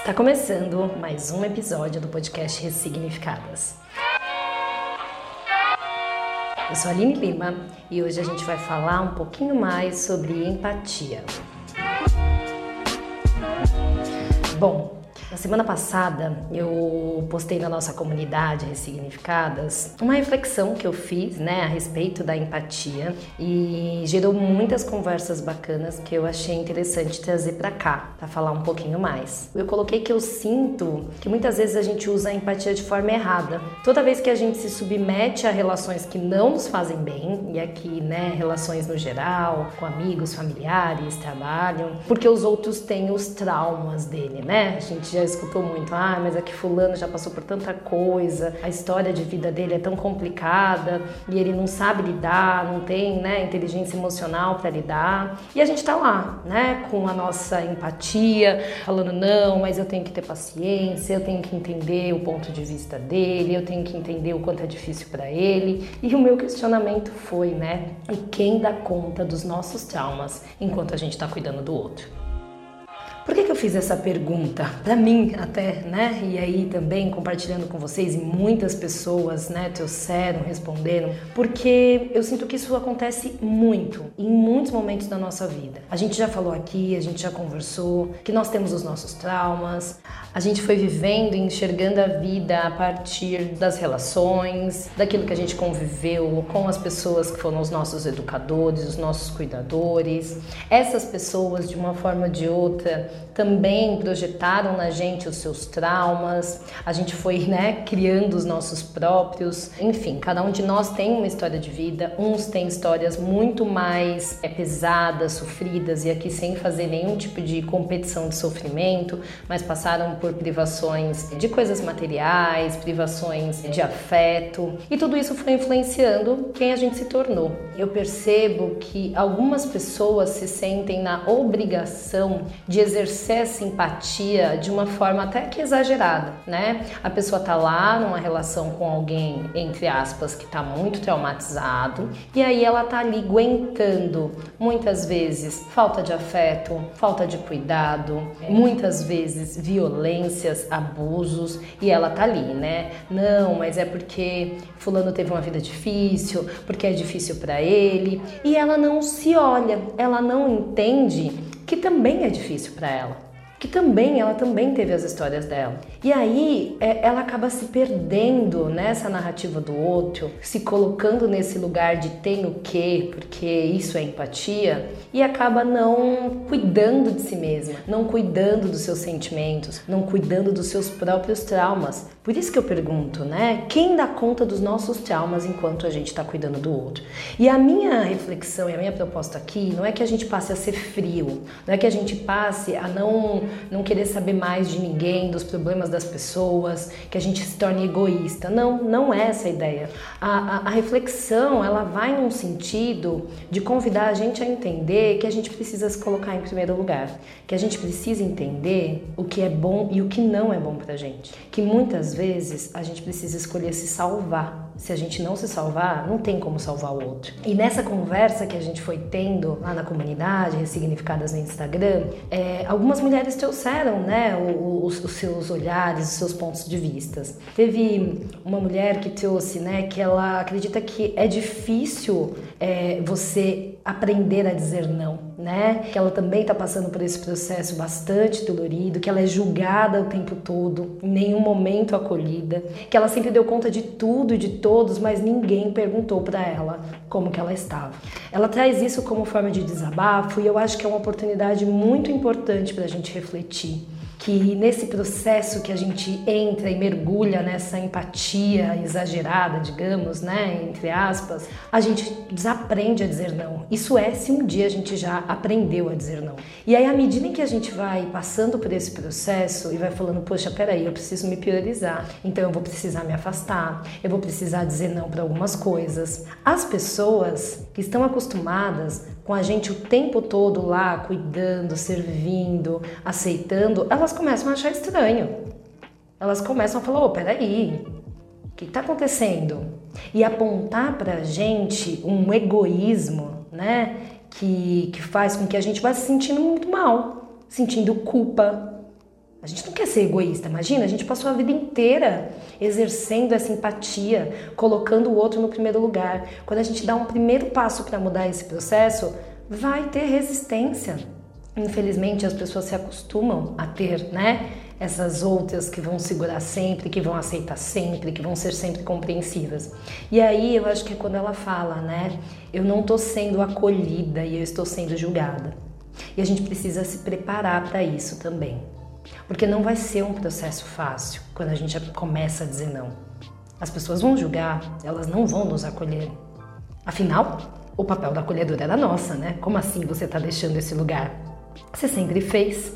Está começando mais um episódio do podcast Ressignificadas. Eu sou a Aline Lima e hoje a gente vai falar um pouquinho mais sobre empatia. Bom, na semana passada eu postei na nossa comunidade Ressignificadas uma reflexão que eu fiz né, a respeito da empatia e gerou muitas conversas bacanas que eu achei interessante trazer para cá, para falar um pouquinho mais. Eu coloquei que eu sinto que muitas vezes a gente usa a empatia de forma errada. Toda vez que a gente se submete a relações que não nos fazem bem, e aqui, né, relações no geral, com amigos, familiares, trabalho, porque os outros têm os traumas dele, né? A gente já já escutou muito, ah, mas é que fulano já passou por tanta coisa, a história de vida dele é tão complicada e ele não sabe lidar, não tem, né, inteligência emocional para lidar. E a gente tá lá, né, com a nossa empatia, falando não, mas eu tenho que ter paciência, eu tenho que entender o ponto de vista dele, eu tenho que entender o quanto é difícil para ele. E o meu questionamento foi, né, e quem dá conta dos nossos traumas enquanto a gente está cuidando do outro? Por que, que eu fiz essa pergunta? Para mim, até, né? E aí também compartilhando com vocês, e muitas pessoas, né, trouxeram, responderam, porque eu sinto que isso acontece muito, em muitos momentos da nossa vida. A gente já falou aqui, a gente já conversou, que nós temos os nossos traumas, a gente foi vivendo e enxergando a vida a partir das relações, daquilo que a gente conviveu com as pessoas que foram os nossos educadores, os nossos cuidadores. Essas pessoas, de uma forma ou de outra, também projetaram na gente os seus traumas, a gente foi né, criando os nossos próprios. Enfim, cada um de nós tem uma história de vida, uns têm histórias muito mais é, pesadas, sofridas, e aqui sem fazer nenhum tipo de competição de sofrimento, mas passaram por privações de coisas materiais, privações de afeto, e tudo isso foi influenciando quem a gente se tornou. Eu percebo que algumas pessoas se sentem na obrigação de exercer essa empatia de uma forma até que exagerada, né? A pessoa tá lá numa relação com alguém, entre aspas, que tá muito traumatizado, e aí ela tá ali aguentando muitas vezes falta de afeto, falta de cuidado, muitas vezes violências, abusos, e ela tá ali, né? Não, mas é porque fulano teve uma vida difícil, porque é difícil para ele, e ela não se olha, ela não entende que também é difícil para ela que também ela também teve as histórias dela. E aí é, ela acaba se perdendo nessa narrativa do outro, se colocando nesse lugar de tem o quê, porque isso é empatia, e acaba não cuidando de si mesma, não cuidando dos seus sentimentos, não cuidando dos seus próprios traumas. Por isso que eu pergunto, né? Quem dá conta dos nossos traumas enquanto a gente está cuidando do outro? E a minha reflexão e a minha proposta aqui não é que a gente passe a ser frio, não é que a gente passe a não não querer saber mais de ninguém, dos problemas das pessoas, que a gente se torne egoísta. Não, não é essa a ideia. A, a, a reflexão, ela vai num sentido de convidar a gente a entender que a gente precisa se colocar em primeiro lugar, que a gente precisa entender o que é bom e o que não é bom pra gente. Que muitas vezes a gente precisa escolher se salvar se a gente não se salvar, não tem como salvar o outro. E nessa conversa que a gente foi tendo lá na comunidade, ressignificadas no Instagram, é, algumas mulheres trouxeram né, os, os, seus olhares, os seus pontos de vistas. Teve uma mulher que trouxe né, que ela acredita que é difícil é, você aprender a dizer não né? Que ela também está passando por esse processo bastante dolorido, que ela é julgada o tempo todo, em nenhum momento acolhida, que ela sempre deu conta de tudo e de todos, mas ninguém perguntou para ela como que ela estava. Ela traz isso como forma de desabafo e eu acho que é uma oportunidade muito importante para a gente refletir que nesse processo que a gente entra e mergulha nessa empatia exagerada, digamos, né, entre aspas, a gente desaprende a dizer não. Isso é se um dia a gente já aprendeu a dizer não. E aí, à medida em que a gente vai passando por esse processo e vai falando, poxa, peraí, eu preciso me priorizar, então eu vou precisar me afastar, eu vou precisar dizer não para algumas coisas. As pessoas que estão acostumadas com a gente o tempo todo lá, cuidando, servindo, aceitando, elas começam a achar estranho. Elas começam a falar: oh, peraí, o que está acontecendo? E apontar para a gente um egoísmo, né, que, que faz com que a gente vá se sentindo muito mal, sentindo culpa, A gente não quer ser egoísta, imagina, a gente passou a vida inteira exercendo essa empatia, colocando o outro no primeiro lugar. Quando a gente dá um primeiro passo para mudar esse processo, vai ter resistência. Infelizmente, as pessoas se acostumam a ter, né? Essas outras que vão segurar sempre, que vão aceitar sempre, que vão ser sempre compreensivas. E aí eu acho que é quando ela fala, né? Eu não estou sendo acolhida e eu estou sendo julgada. E a gente precisa se preparar para isso também. Porque não vai ser um processo fácil quando a gente começa a dizer não. As pessoas vão julgar, elas não vão nos acolher. Afinal, o papel da acolhedora era nossa, né? Como assim você está deixando esse lugar? Você sempre fez.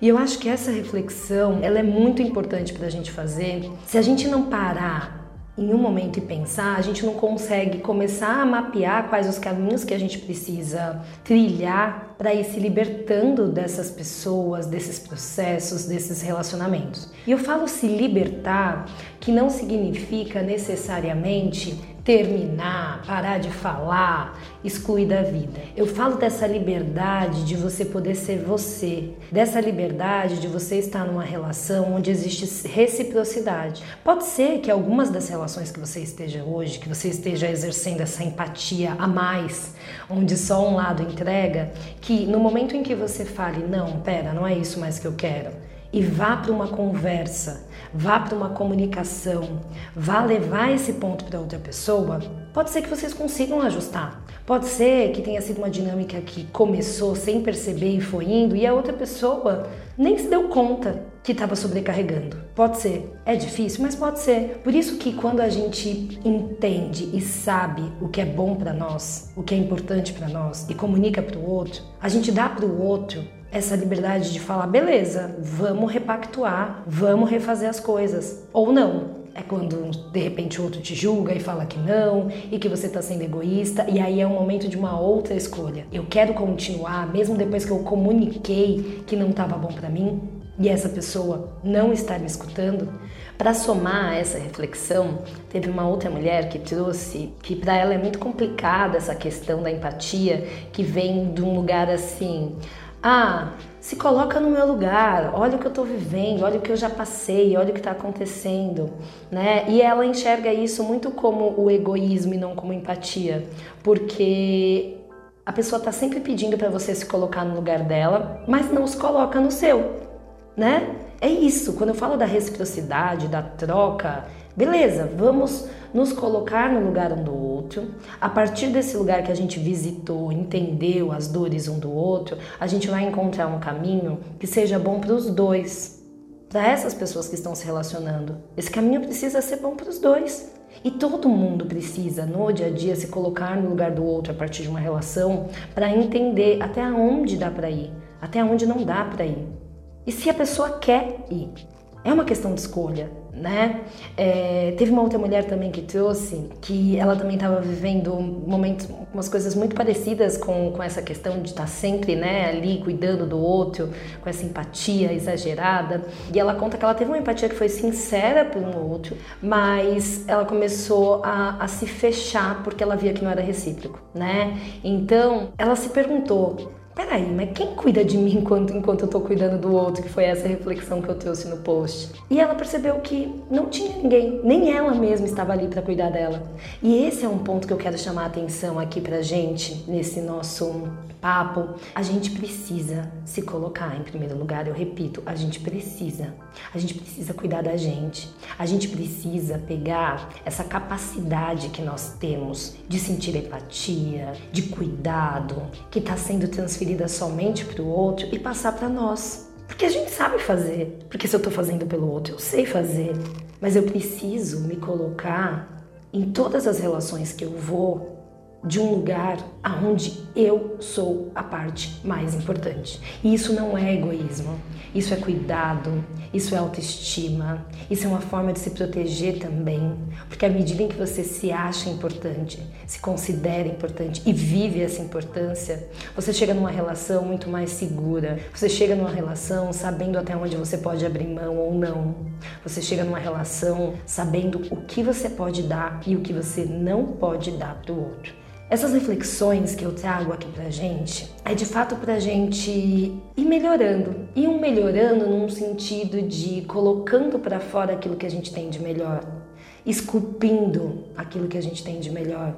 E eu acho que essa reflexão ela é muito importante para a gente fazer. Se a gente não parar em um momento e pensar, a gente não consegue começar a mapear quais os caminhos que a gente precisa trilhar para ir se libertando dessas pessoas, desses processos, desses relacionamentos. E eu falo se libertar, que não significa necessariamente terminar, parar de falar, excluir da vida. Eu falo dessa liberdade de você poder ser você, dessa liberdade de você estar numa relação onde existe reciprocidade. Pode ser que algumas das relações que você esteja hoje, que você esteja exercendo essa empatia a mais, onde só um lado entrega, que no momento em que você fale, não, pera, não é isso mais que eu quero, e vá para uma conversa vá para uma comunicação, vá levar esse ponto para outra pessoa, pode ser que vocês consigam ajustar. Pode ser que tenha sido uma dinâmica que começou sem perceber e foi indo e a outra pessoa nem se deu conta que estava sobrecarregando. Pode ser. É difícil, mas pode ser. Por isso que quando a gente entende e sabe o que é bom para nós, o que é importante para nós e comunica para o outro, a gente dá para o outro essa liberdade de falar, beleza, vamos repactuar, vamos refazer as coisas. Ou não. É quando de repente o outro te julga e fala que não, e que você está sendo egoísta, e aí é um momento de uma outra escolha. Eu quero continuar, mesmo depois que eu comuniquei que não estava bom para mim, e essa pessoa não está me escutando. Para somar essa reflexão, teve uma outra mulher que trouxe que para ela é muito complicada essa questão da empatia, que vem de um lugar assim, ah, se coloca no meu lugar, olha o que eu estou vivendo, olha o que eu já passei, olha o que está acontecendo, né? E ela enxerga isso muito como o egoísmo e não como empatia, porque a pessoa está sempre pedindo para você se colocar no lugar dela, mas não se coloca no seu, né? É isso. Quando eu falo da reciprocidade, da troca, beleza? Vamos nos colocar no lugar um do outro. A partir desse lugar que a gente visitou, entendeu as dores um do outro, a gente vai encontrar um caminho que seja bom para os dois, para essas pessoas que estão se relacionando. Esse caminho precisa ser bom para os dois. E todo mundo precisa, no dia a dia, se colocar no lugar do outro a partir de uma relação para entender até onde dá para ir, até onde não dá para ir. E se a pessoa quer ir. É uma questão de escolha, né? É, teve uma outra mulher também que trouxe que ela também estava vivendo momentos, umas coisas muito parecidas com, com essa questão de estar tá sempre, né, ali cuidando do outro, com essa empatia exagerada. E ela conta que ela teve uma empatia que foi sincera por um outro, mas ela começou a, a se fechar porque ela via que não era recíproco, né? Então ela se perguntou peraí, mas quem cuida de mim enquanto, enquanto eu tô cuidando do outro? Que foi essa reflexão que eu trouxe no post. E ela percebeu que não tinha ninguém, nem ela mesma estava ali para cuidar dela. E esse é um ponto que eu quero chamar a atenção aqui pra gente, nesse nosso papo. A gente precisa se colocar em primeiro lugar, eu repito, a gente precisa. A gente precisa cuidar da gente. A gente precisa pegar essa capacidade que nós temos de sentir empatia, de cuidado, que está sendo transferida somente para o outro e passar para nós. Porque a gente sabe fazer. Porque se eu estou fazendo pelo outro, eu sei fazer. Mas eu preciso me colocar em todas as relações que eu vou de um lugar aonde eu sou a parte mais importante. E isso não é egoísmo, isso é cuidado, isso é autoestima, isso é uma forma de se proteger também, porque à medida em que você se acha importante, se considera importante e vive essa importância, você chega numa relação muito mais segura. Você chega numa relação sabendo até onde você pode abrir mão ou não. Você chega numa relação sabendo o que você pode dar e o que você não pode dar para o outro. Essas reflexões que eu trago aqui pra gente é de fato pra gente ir melhorando. E um melhorando num sentido de colocando para fora aquilo que a gente tem de melhor, esculpindo aquilo que a gente tem de melhor.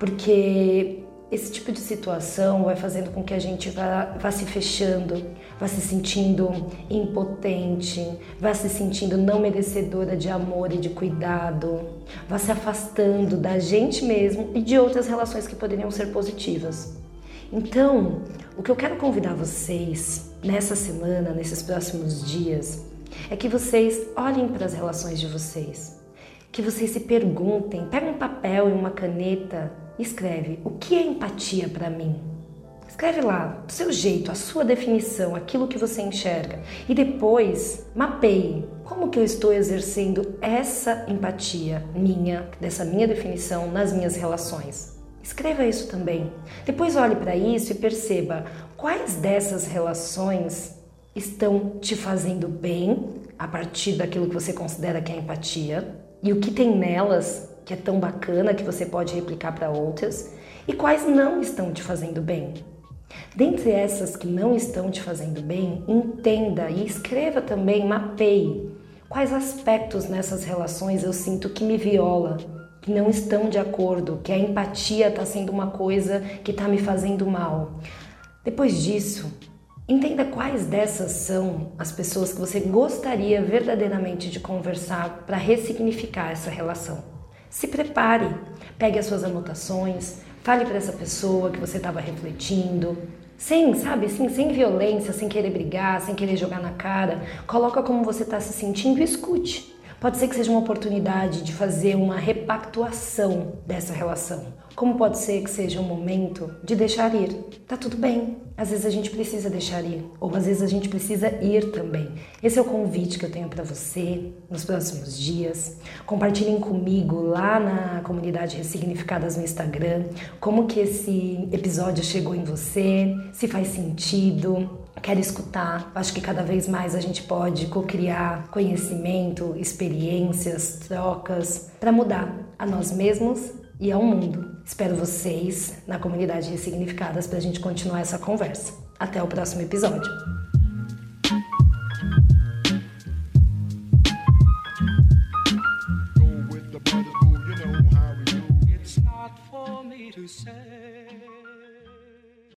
Porque esse tipo de situação vai fazendo com que a gente vá, vá, se fechando, vá se sentindo impotente, vá se sentindo não merecedora de amor e de cuidado, vá se afastando da gente mesmo e de outras relações que poderiam ser positivas. Então, o que eu quero convidar vocês nessa semana, nesses próximos dias, é que vocês olhem para as relações de vocês, que vocês se perguntem, peguem um papel e uma caneta escreve o que é empatia para mim. Escreve lá, do seu jeito, a sua definição, aquilo que você enxerga. E depois mapeie como que eu estou exercendo essa empatia minha, dessa minha definição nas minhas relações. Escreva isso também. Depois olhe para isso e perceba quais dessas relações estão te fazendo bem a partir daquilo que você considera que é empatia e o que tem nelas que é tão bacana que você pode replicar para outras e quais não estão te fazendo bem. Dentre essas que não estão te fazendo bem, entenda e escreva também, mapeie quais aspectos nessas relações eu sinto que me viola, que não estão de acordo, que a empatia está sendo uma coisa que está me fazendo mal. Depois disso, entenda quais dessas são as pessoas que você gostaria verdadeiramente de conversar para ressignificar essa relação. Se prepare, pegue as suas anotações, fale para essa pessoa que você estava refletindo, sem, sabe, assim, sem violência, sem querer brigar, sem querer jogar na cara. Coloca como você está se sentindo e escute. Pode ser que seja uma oportunidade de fazer uma repactuação dessa relação. Como pode ser que seja um momento de deixar ir. Tá tudo bem. Às vezes a gente precisa deixar ir, ou às vezes a gente precisa ir também. Esse é o convite que eu tenho para você nos próximos dias. Compartilhem comigo lá na comunidade Ressignificadas no Instagram como que esse episódio chegou em você, se faz sentido, quer escutar. Acho que cada vez mais a gente pode co-criar conhecimento, experiências, trocas para mudar a nós mesmos e ao mundo. Espero vocês na comunidade Ressignificadas para a gente continuar essa conversa. Até o próximo episódio.